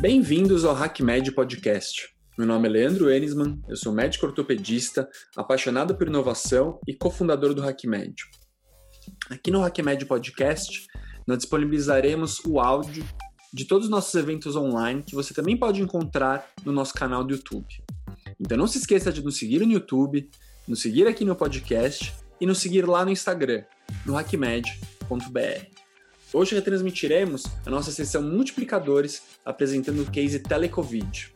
Bem-vindos ao HackMed Podcast. Meu nome é Leandro Enisman, eu sou médico ortopedista, apaixonado por inovação e cofundador do HackMed. Aqui no HackMed Podcast, nós disponibilizaremos o áudio de todos os nossos eventos online que você também pode encontrar no nosso canal do YouTube. Então não se esqueça de nos seguir no YouTube, nos seguir aqui no podcast e nos seguir lá no Instagram, no hackmed.br. Hoje retransmitiremos a nossa sessão Multiplicadores apresentando o case Telecovid.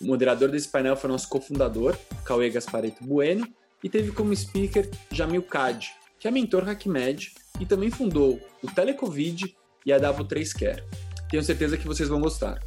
O moderador desse painel foi nosso cofundador, Cauê Gaspareto Bueno, e teve como speaker Jamil Kad, que é mentor HackMed e também fundou o Telecovid e a W3Care. Tenho certeza que vocês vão gostar.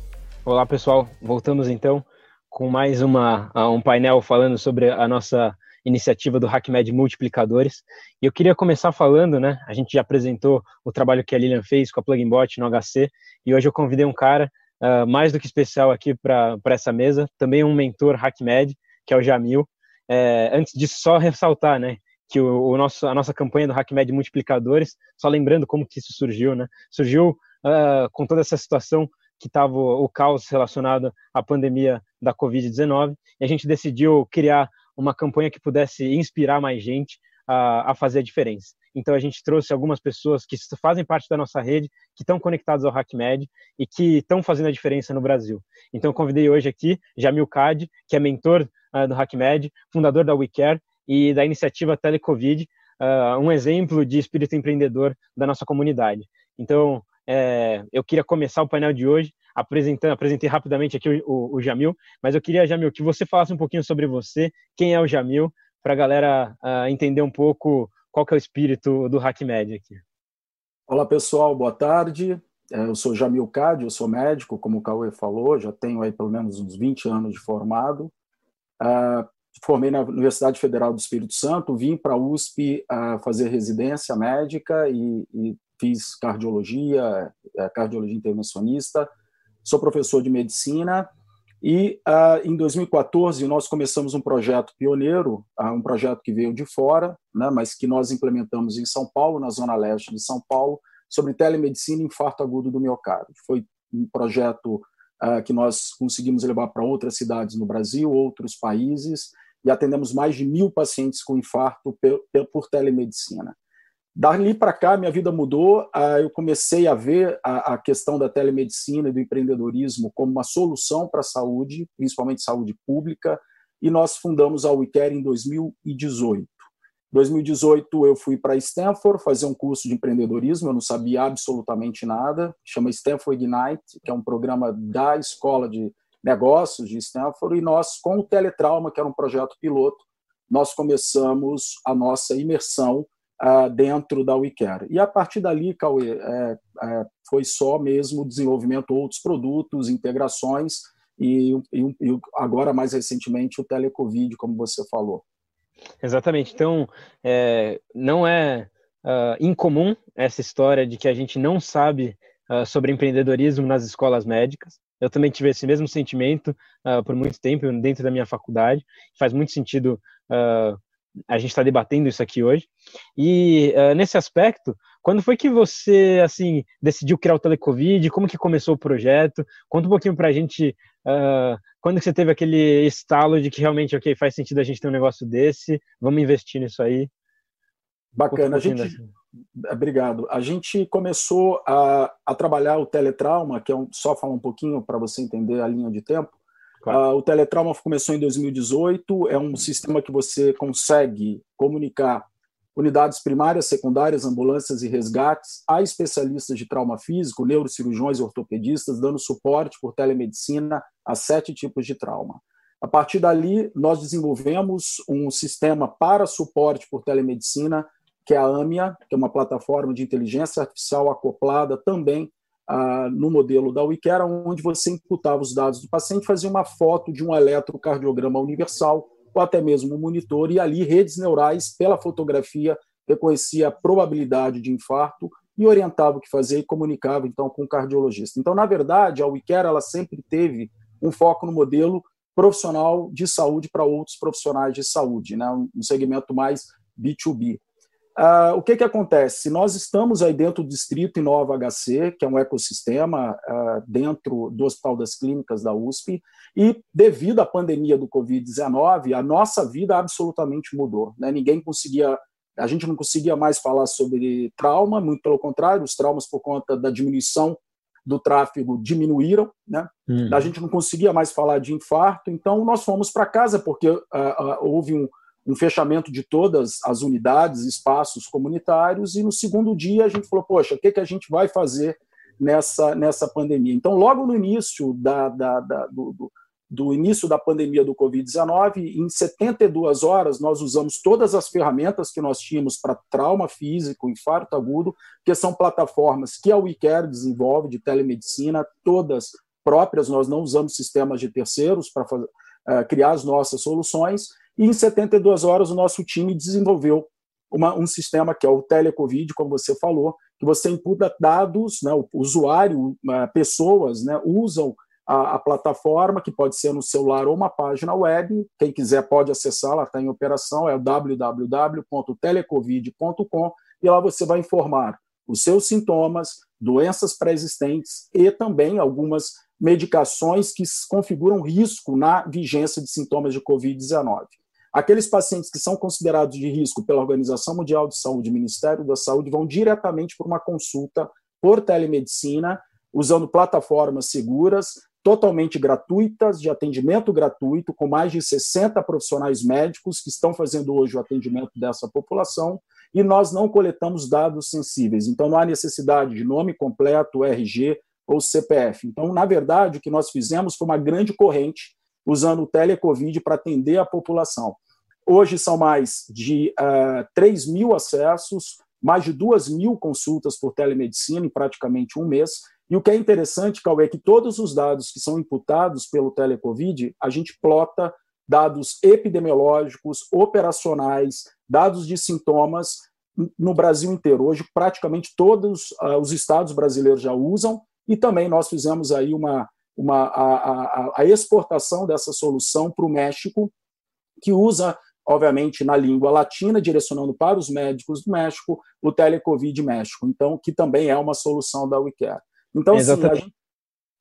Olá, pessoal. Voltamos então com mais uma, um painel falando sobre a nossa iniciativa do HackMed Multiplicadores. E eu queria começar falando, né? A gente já apresentou o trabalho que a Lilian fez com a Pluginbot no HC, e hoje eu convidei um cara uh, mais do que especial aqui para essa mesa, também um mentor HackMed, que é o Jamil. É, antes disso, só ressaltar, né? Que o, o, nosso, a nossa campanha do HackMed Multiplicadores, só lembrando como que isso surgiu, né? Surgiu uh, com toda essa situação que estava o caos relacionado à pandemia da Covid-19, e a gente decidiu criar uma campanha que pudesse inspirar mais gente a, a, fazer a diferença. Então a gente trouxe algumas pessoas que fazem parte da nossa rede, que estão conectados ao HackMed e que estão fazendo a diferença no Brasil. Então convidei hoje aqui Jamil Cad, que é mentor uh, do HackMed, fundador da WeCare e da iniciativa Telecovid, uh, um exemplo de espírito empreendedor da nossa comunidade. Então é, eu queria começar o painel de hoje apresentando, apresentei rapidamente aqui o, o, o, Jamil, mas eu queria, Jamil, que você falasse um pouquinho sobre você, quem é o Jamil, para a galera uh, entender um pouco qual que é o espírito do HackMed aqui. Olá, pessoal, boa tarde. É, eu sou Jamil Cade, eu sou médico, como o Cauê falou, já tenho aí pelo menos uns 20 anos de formado. Uh, formei na Universidade Federal do Espírito Santo, vim para a USP uh, fazer residência médica e, e fiz cardiologia, é, cardiologia intervencionista, sou professor de medicina e uh, em 2014 nós começamos um projeto pioneiro, uh, um projeto que veio de fora, né, mas que nós implementamos em São Paulo, na zona leste de São Paulo, sobre telemedicina e infarto agudo do miocárdio. Foi um projeto uh, que nós conseguimos levar para outras cidades no Brasil, outros países, e atendemos mais de mil pacientes com infarto por, por telemedicina. Dali para cá, minha vida mudou. Ah, eu comecei a ver a questão da telemedicina e do empreendedorismo como uma solução para a saúde, principalmente saúde pública, e nós fundamos a WeCare em 2018. Em 2018, eu fui para Stanford fazer um curso de empreendedorismo, eu não sabia absolutamente nada, chama Stanford Ignite, que é um programa da Escola de Negócios de Stanford, e nós, com o Teletrauma, que era um projeto piloto, nós começamos a nossa imersão dentro da WeCare. E a partir dali, Cauê, é, é, foi só mesmo desenvolvimento de outros produtos, integrações e, e, e, agora, mais recentemente, o Telecovid, como você falou. Exatamente. Então, é, não é uh, incomum essa história de que a gente não sabe uh, sobre empreendedorismo nas escolas médicas. Eu também tive esse mesmo sentimento uh, por muito tempo dentro da minha faculdade. Faz muito sentido a gente está debatendo isso aqui hoje. E uh, nesse aspecto, quando foi que você assim decidiu criar o Telecovid? Como que começou o projeto? Conta um pouquinho para a gente uh, quando que você teve aquele estalo de que realmente ok faz sentido a gente ter um negócio desse, vamos investir nisso aí. Bacana, um a gente. Assim. Obrigado. A gente começou a, a trabalhar o teletrauma, que é um, só falar um pouquinho para você entender a linha de tempo. Claro. Uh, o teletrauma começou em 2018, é um sistema que você consegue comunicar unidades primárias, secundárias, ambulâncias e resgates a especialistas de trauma físico, neurocirurgiões e ortopedistas, dando suporte por telemedicina a sete tipos de trauma. A partir dali, nós desenvolvemos um sistema para suporte por telemedicina, que é a AMIA, que é uma plataforma de inteligência artificial acoplada também no modelo da WeCare, onde você imputava os dados do paciente, fazia uma foto de um eletrocardiograma universal, ou até mesmo um monitor, e ali redes neurais, pela fotografia, reconhecia a probabilidade de infarto e orientava o que fazer e comunicava então com o cardiologista. Então, na verdade, a WeCare ela sempre teve um foco no modelo profissional de saúde para outros profissionais de saúde, né? um segmento mais B2B. Uh, o que, que acontece? Nós estamos aí dentro do Distrito Inova HC, que é um ecossistema uh, dentro do Hospital das Clínicas da USP, e devido à pandemia do Covid-19, a nossa vida absolutamente mudou. Né? Ninguém conseguia, a gente não conseguia mais falar sobre trauma, muito pelo contrário, os traumas por conta da diminuição do tráfego diminuíram, né? Hum. A gente não conseguia mais falar de infarto, então nós fomos para casa porque uh, houve um um fechamento de todas as unidades, espaços comunitários, e no segundo dia a gente falou, poxa, o que, que a gente vai fazer nessa, nessa pandemia? Então, logo no início da, da, da do, do, do, início da pandemia do Covid-19, em 72 horas, nós usamos todas as ferramentas que nós tínhamos para trauma físico, infarto agudo, que são plataformas que a WeCare desenvolve de telemedicina, todas próprias, nós não usamos sistemas de terceiros para uh, criar as nossas soluções, e em 72 horas, o nosso time desenvolveu uma, um sistema que é o Telecovid, como você falou, que você imputa dados, né, o usuário, pessoas né, usam a, a, plataforma, que pode ser no celular ou uma página web. Quem quiser pode acessar, ela está em operação, é www.telecovid.com, e lá você vai informar os seus sintomas, doenças pré-existentes e também algumas medicações que configuram risco na vigência de sintomas de Covid-19. Aqueles pacientes que são considerados de risco pela Organização Mundial de Saúde, Ministério da Saúde, vão diretamente para uma consulta por telemedicina, usando plataformas seguras, totalmente gratuitas, de atendimento gratuito, com mais de 60 profissionais médicos que estão fazendo hoje o atendimento dessa população, e nós não coletamos dados sensíveis. Então, não há necessidade de nome completo, RG ou CPF. Então, na verdade, o que nós fizemos foi uma grande corrente usando o telecovid para atender a população. Hoje são mais de uh, eh, 3 mil acessos, mais de 2 mil consultas por telemedicina em praticamente um mês. E o que é interessante, Cauê, é que todos os dados que são imputados pelo telecovid, a gente plota dados epidemiológicos, operacionais, dados de sintomas no Brasil inteiro. Hoje, praticamente todos uh, os estados brasileiros já usam, e também nós fizemos aí uma, uma, a, a, a exportação dessa solução para o México, que usa, obviamente, na língua latina, direcionando para os médicos do México, o Telecovid México, então, que também é uma solução da WeCare. Então, assim, a, gente,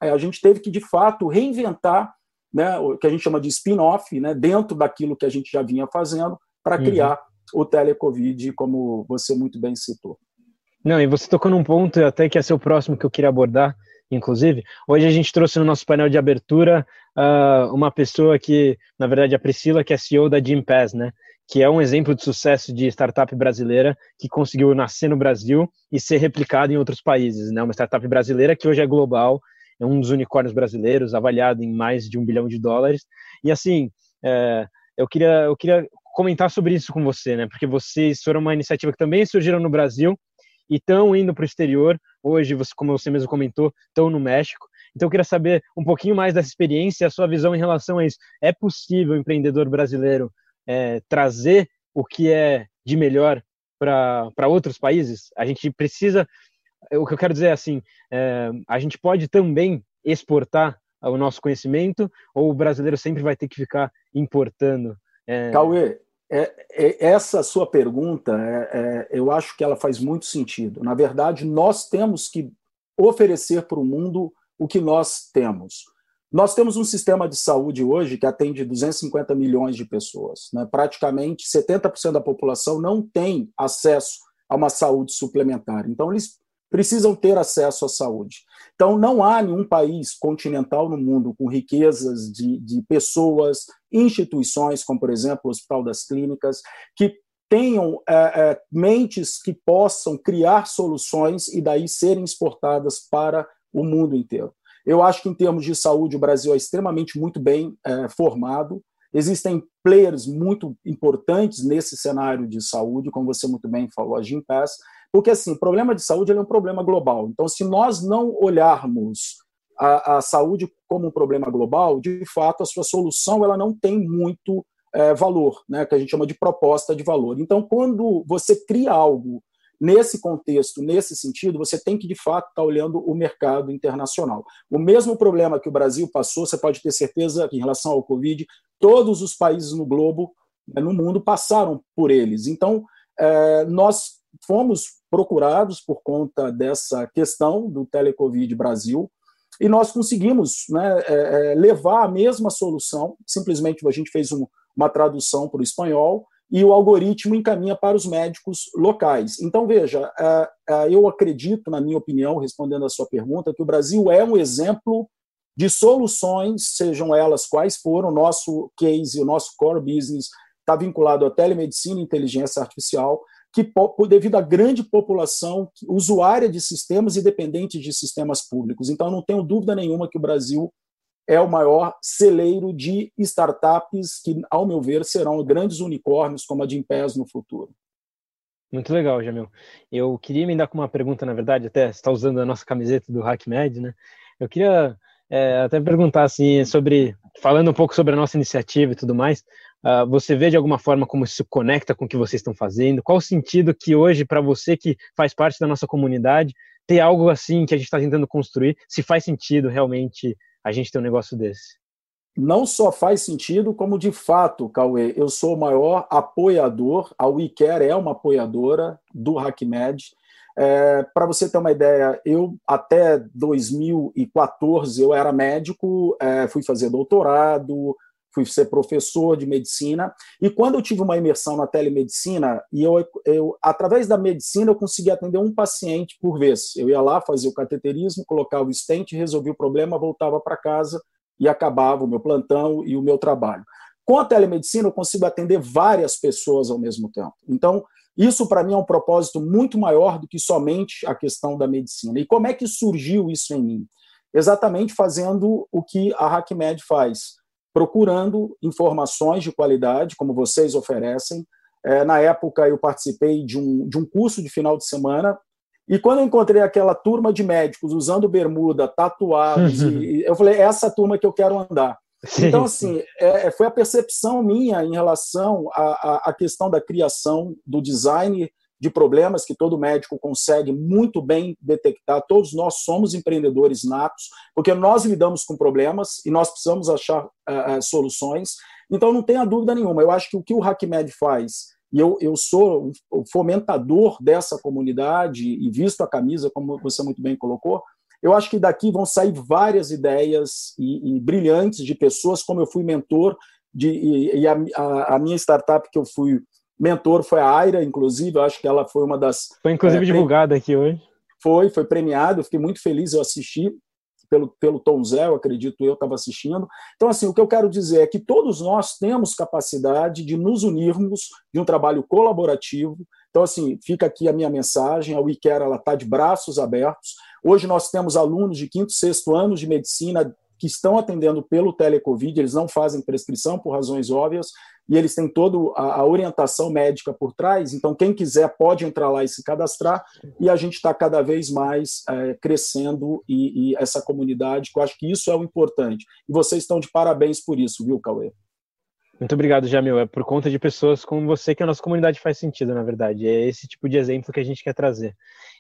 é, a gente teve que, de fato, reinventar né, o que a gente chama de spin-off, né, dentro daquilo que a gente já vinha fazendo, para uhum. criar o Telecovid, como você muito bem citou. Não, e você tocou num ponto até que é seu próximo que eu queria abordar, inclusive. Hoje a gente trouxe no nosso painel de abertura uh, uma pessoa que, na verdade, a Priscila, que é CEO da Gympass, né? Que é um exemplo de sucesso de startup brasileira que conseguiu nascer no Brasil e ser replicada em outros países, né? Uma startup brasileira que hoje é global, é um dos unicórnios brasileiros, avaliado em mais de um bilhão de dólares. E assim, é, eu queria, eu queria comentar sobre isso com você, né? Porque vocês foram uma iniciativa que também surgiram no Brasil e estão indo para o exterior. Hoje, você, como você mesmo comentou, estão no México. Então, eu queria saber um pouquinho mais dessa experiência, a sua visão em relação a isso. É possível o empreendedor brasileiro é, trazer o que é de melhor para outros países? A gente precisa. O que eu quero dizer é assim: é, a gente pode também exportar o nosso conhecimento ou o brasileiro sempre vai ter que ficar importando? É... Cauê, é, é, essa sua pergunta, é, é, eu acho que ela faz muito sentido. Na verdade, nós temos que oferecer para o mundo o que nós temos. Nós temos um sistema de saúde hoje que atende 250 milhões de pessoas. Né? Praticamente 70% da população não tem acesso a uma saúde suplementar. Então, eles precisam ter acesso à saúde. Então, não há nenhum país continental no mundo com riquezas de, de pessoas, instituições, como, por exemplo, o Hospital das Clínicas, que tenham é, é, mentes que possam criar soluções e daí serem exportadas para o mundo inteiro. Eu acho que, em termos de saúde, o Brasil é extremamente muito bem é, formado. Existem players muito importantes nesse cenário de saúde, como você muito bem falou, a Gimpass, porque, assim, o problema de saúde é um problema global. Então, se nós não olharmos a, a, saúde como um problema global, de fato, a sua solução ela não tem muito é, valor, né, que a gente chama de proposta de valor. Então, quando você cria algo nesse contexto, nesse sentido, você tem que, de fato, estar tá olhando o mercado internacional. O mesmo problema que o Brasil passou, você pode ter certeza que, em relação ao Covid, todos os países no globo, né, no mundo, passaram por eles. Então, é, nós fomos procurados por conta dessa questão do Telecovid Brasil, e nós conseguimos né, é, é, levar a mesma solução, simplesmente a gente fez um, uma tradução para o espanhol, e o algoritmo encaminha para os médicos locais. Então, veja, é, é, eu acredito, na minha opinião, respondendo a sua pergunta, que o Brasil é um exemplo de soluções, sejam elas quais forem, o nosso case, o nosso core business está vinculado à telemedicina e inteligência artificial, que devido à grande população usuária de sistemas e dependente de sistemas públicos. Então, não tenho dúvida nenhuma que o Brasil é o maior celeiro de startups que, ao meu ver, serão grandes unicórnios como a de Impes no futuro. Muito legal, Jamil. Eu queria me dar com uma pergunta, na verdade, até está usando a nossa camiseta do HackMed, né? Eu queria é, até perguntar assim sobre, falando um pouco sobre a nossa iniciativa e tudo mais, uh, você vê de alguma forma como isso conecta com o que vocês estão fazendo? Qual o sentido que hoje, para você que faz parte da nossa comunidade, ter algo assim que a gente está tentando construir, se faz sentido realmente a gente ter um negócio desse? Não só faz sentido, como de fato, Cauê, eu sou o maior apoiador, a WeCare é uma apoiadora do HackMed, é, Para você ter uma ideia, eu até 2014 eu era médico, é, fui fazer doutorado, fui ser professor de medicina, e quando eu tive uma imersão na telemedicina, e eu, eu através da medicina eu consegui atender um paciente por vez. Eu ia lá, fazia o cateterismo, colocava o stent, resolvia o problema, voltava para casa e acabava o meu plantão e o meu trabalho. Com a telemedicina, eu consigo atender várias pessoas ao mesmo tempo. Então, isso, para mim, é um propósito muito maior do que somente a questão da medicina. E como é que surgiu isso em mim? Exatamente fazendo o que a HackMed faz, procurando informações de qualidade, como vocês oferecem. É, na época, eu participei de um, de um curso de final de semana e quando eu encontrei aquela turma de médicos usando bermuda, tatuados, e, eu falei, é essa turma que eu quero andar. Então, assim, é, é, foi a percepção minha em relação à, à, questão da criação, do design de problemas que todo médico consegue muito bem detectar. Todos nós somos empreendedores natos, porque nós lidamos com problemas e nós precisamos achar uh, soluções. Então, não tenha dúvida nenhuma. Eu acho que o que o HackMed faz, e eu, eu sou o fomentador dessa comunidade e visto a camisa, como você muito bem colocou, eu acho que daqui vão sair várias ideias e, e brilhantes de pessoas, como eu fui mentor, de, e, e a, a, a, minha startup que eu fui mentor foi a Aira, inclusive, eu acho que ela foi uma das... Foi inclusive é, divulgada aqui hoje. Foi, foi premiado, eu fiquei muito feliz, eu assisti, pelo, pelo Tom Zé, eu acredito eu estava assistindo. Então, assim, o que eu quero dizer é que todos nós temos capacidade de nos unirmos de um trabalho colaborativo. Então, assim, fica aqui a minha mensagem, a WeCare está de braços abertos. Hoje nós temos alunos de quinto, sexto anos de medicina que estão atendendo pelo telecovid, eles não fazem prescrição por razões óbvias, e eles têm toda a, orientação médica por trás, então quem quiser pode entrar lá e se cadastrar, e a gente está cada vez mais é, crescendo e, e, essa comunidade, que eu acho que isso é o importante. E vocês estão de parabéns por isso, viu, Cauê? Muito obrigado, Jamil. É por conta de pessoas como você que a nossa comunidade faz sentido, na verdade. É esse tipo de exemplo que a gente quer trazer.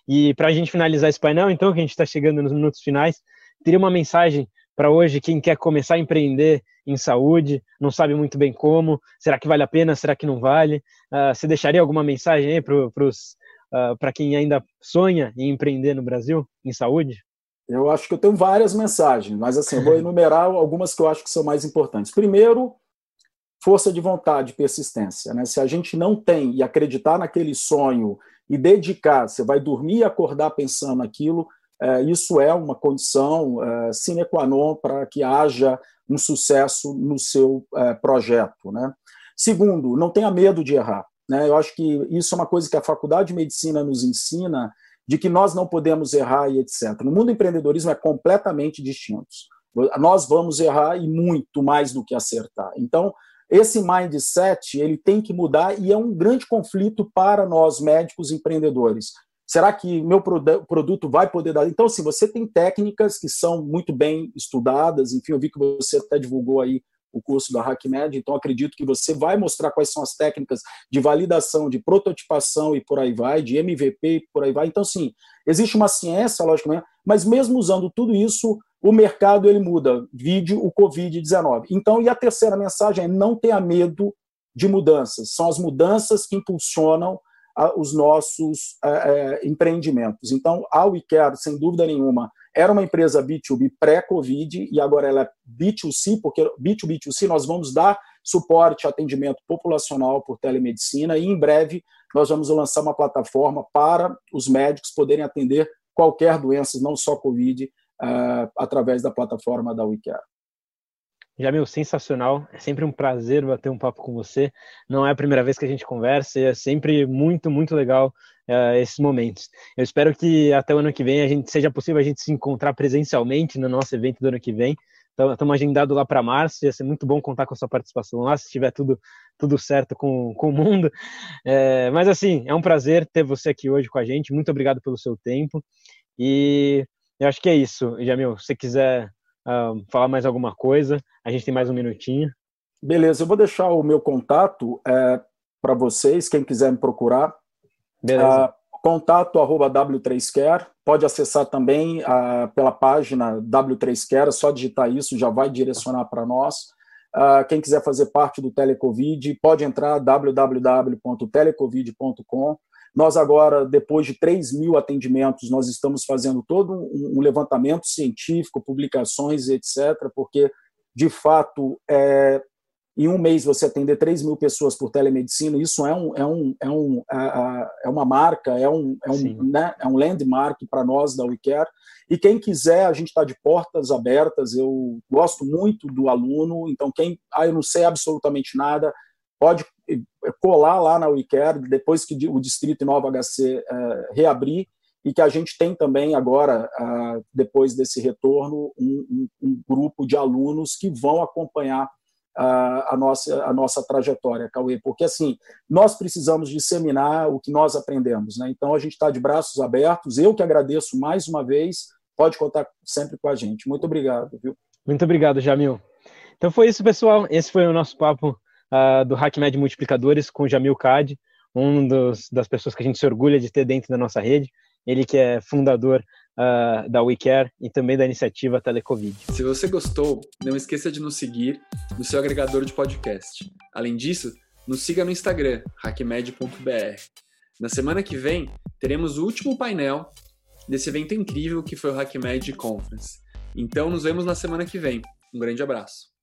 E para a gente finalizar esse painel, então, que a gente está chegando nos minutos finais, teria uma mensagem para hoje quem quer começar a empreender em saúde, não sabe muito bem como, será que vale a pena, será que não vale? Uh, você deixaria alguma mensagem aí para uh, quem ainda sonha em empreender no Brasil em saúde? Eu acho que eu tenho várias mensagens, mas assim, eu vou enumerar algumas que eu acho que são mais importantes. Primeiro, força de vontade, persistência. Né? Se a gente não tem e acreditar naquele sonho e dedicar, você vai dormir e acordar pensando naquilo, é, isso é uma condição é, sine qua non para que haja um sucesso no seu é, projeto. Né? Segundo, não tenha medo de errar. Né? Eu acho que isso é uma coisa que a Faculdade de Medicina nos ensina, de que nós não podemos errar e etc. No mundo do empreendedorismo é completamente distinto. Nós vamos errar e muito mais do que acertar. Então, esse mindset ele tem que mudar e é um grande conflito para nós médicos empreendedores. Será que meu produto vai poder dar? Então, se assim, você tem técnicas que são muito bem estudadas, enfim, eu vi que você até divulgou aí o curso da HackMed, então acredito que você vai mostrar quais são as técnicas de validação, de prototipação e por aí vai, de MVP e por aí vai. Então, sim, existe uma ciência, logicamente, mas mesmo usando tudo isso, o mercado ele muda, vídeo o Covid-19. Então, e a terceira mensagem é não tenha medo de mudanças. São as mudanças que impulsionam os nossos é, é, empreendimentos. Então, a WeCare, sem dúvida nenhuma, era uma empresa B2B pré-Covid e agora ela é B2C, porque B2B2C nós vamos dar suporte atendimento populacional por telemedicina e em breve nós vamos lançar uma plataforma para os médicos poderem atender qualquer doença, não só Covid, uh, através da plataforma da WeCare. Jamil, sensacional. É sempre um prazer bater um papo com você. Não é a primeira vez que a gente conversa e é sempre muito, muito legal uh, esses momentos. Eu espero que até o ano que vem a gente seja possível a gente se encontrar presencialmente no nosso evento do ano que vem. Estamos então, agendados lá para março. Ia ser muito bom contar com a sua participação lá, se estiver tudo, tudo certo com, com o mundo. É, mas assim, é um prazer ter você aqui hoje com a gente. Muito obrigado pelo seu tempo. E eu acho que é isso, Jamil. Se você quiser uh, falar mais alguma coisa. A gente tem mais um minutinho. Beleza, eu vou deixar o meu contato é, para vocês, quem quiser me procurar. Beleza. Uh, contato arroba W3Care. Pode acessar também uh, pela página W3Care, é só digitar isso, já vai direcionar para nós. Uh, quem quiser fazer parte do Telecovid, pode entrar www.telecovid.com. Nós agora, depois de 3 mil atendimentos, nós estamos fazendo todo um levantamento científico, publicações, etc., porque, de fato, é, em um mês você atender 3 mil pessoas por telemedicina, isso é, um, é, um, é, um, é uma marca, é um, é um, né, é um landmark para nós da WeCare. E quem quiser, a gente está de portas abertas. Eu gosto muito do aluno, então quem, ah, eu não sei absolutamente nada, pode colar lá na WeCare, depois que o distrito Nova HC é, reabrir, e que a gente tem também agora, depois desse retorno, um, um, um, grupo de alunos que vão acompanhar a, nossa, a nossa trajetória, Cauê, porque assim, nós precisamos disseminar o que nós aprendemos, né? então a gente está de braços abertos, eu que agradeço mais uma vez, pode contar sempre com a gente. Muito obrigado. Viu? Muito obrigado, Jamil. Então foi isso, pessoal. Esse foi o nosso papo uh, do HackMed Multiplicadores com Jamil Cad, um dos, das pessoas que a gente se orgulha de ter dentro da nossa rede. Ele que é fundador uh, da WeCare e também da iniciativa Telecovid. Se você gostou, não esqueça de nos seguir no seu agregador de podcast. Além disso, nos siga no Instagram, hackmed.br. Na semana que vem, teremos o último painel desse evento incrível que foi o HackMed Conference. Então, nos vemos na semana que vem. Um grande abraço.